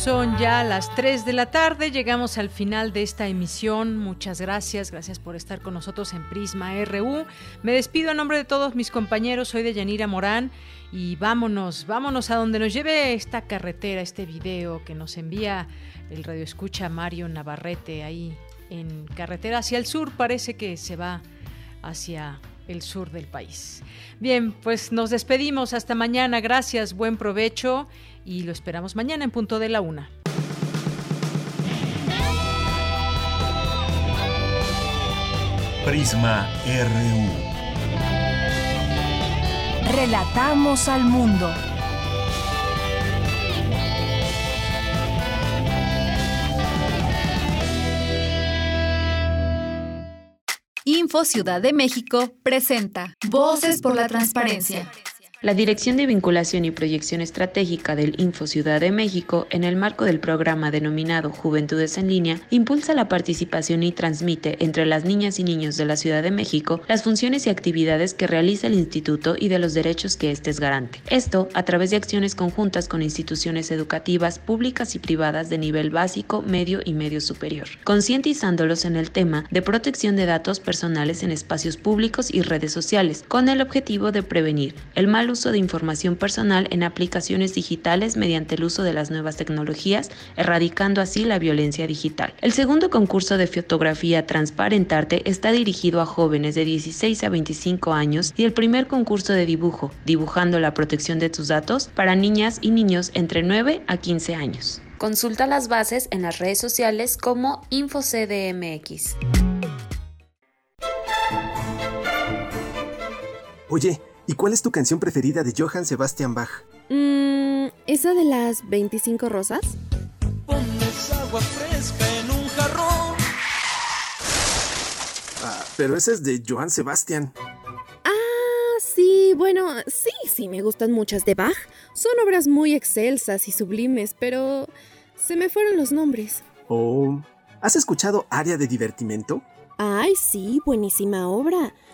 Son ya las 3 de la tarde, llegamos al final de esta emisión. Muchas gracias, gracias por estar con nosotros en Prisma RU. Me despido a nombre de todos mis compañeros, soy de Yanira Morán y vámonos, vámonos a donde nos lleve esta carretera, este video que nos envía el radio escucha Mario Navarrete ahí en carretera hacia el sur, parece que se va hacia el sur del país. Bien, pues nos despedimos hasta mañana, gracias, buen provecho y lo esperamos mañana en punto de la una. Prisma RU. Relatamos al mundo. Info Ciudad de México presenta Voces por la Transparencia. La Dirección de Vinculación y Proyección Estratégica del Info Ciudad de México, en el marco del programa denominado Juventudes en Línea, impulsa la participación y transmite entre las niñas y niños de la Ciudad de México las funciones y actividades que realiza el instituto y de los derechos que éste es garante. Esto a través de acciones conjuntas con instituciones educativas públicas y privadas de nivel básico, medio y medio superior, concientizándolos en el tema de protección de datos personales en espacios públicos y redes sociales, con el objetivo de prevenir el mal uso de información personal en aplicaciones digitales mediante el uso de las nuevas tecnologías, erradicando así la violencia digital. El segundo concurso de fotografía Transparentarte está dirigido a jóvenes de 16 a 25 años y el primer concurso de dibujo, Dibujando la protección de tus datos, para niñas y niños entre 9 a 15 años. Consulta las bases en las redes sociales como InfoCDMX. Oye, ¿Y cuál es tu canción preferida de Johann Sebastian Bach? Mmm, ¿esa de las 25 rosas? Pones agua fresca en un jarrón. Ah, pero esa es de Johann Sebastian. Ah, sí, bueno, sí, sí, me gustan muchas de Bach. Son obras muy excelsas y sublimes, pero se me fueron los nombres. Oh, ¿has escuchado Área de Divertimento? Ay, sí, buenísima obra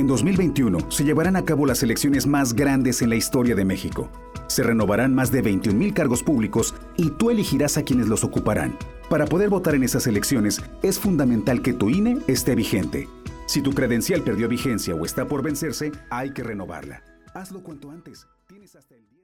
En 2021 se llevarán a cabo las elecciones más grandes en la historia de México. Se renovarán más de 21.000 cargos públicos y tú elegirás a quienes los ocuparán. Para poder votar en esas elecciones es fundamental que tu INE esté vigente. Si tu credencial perdió vigencia o está por vencerse, hay que renovarla. Hazlo cuanto antes. Tienes hasta el.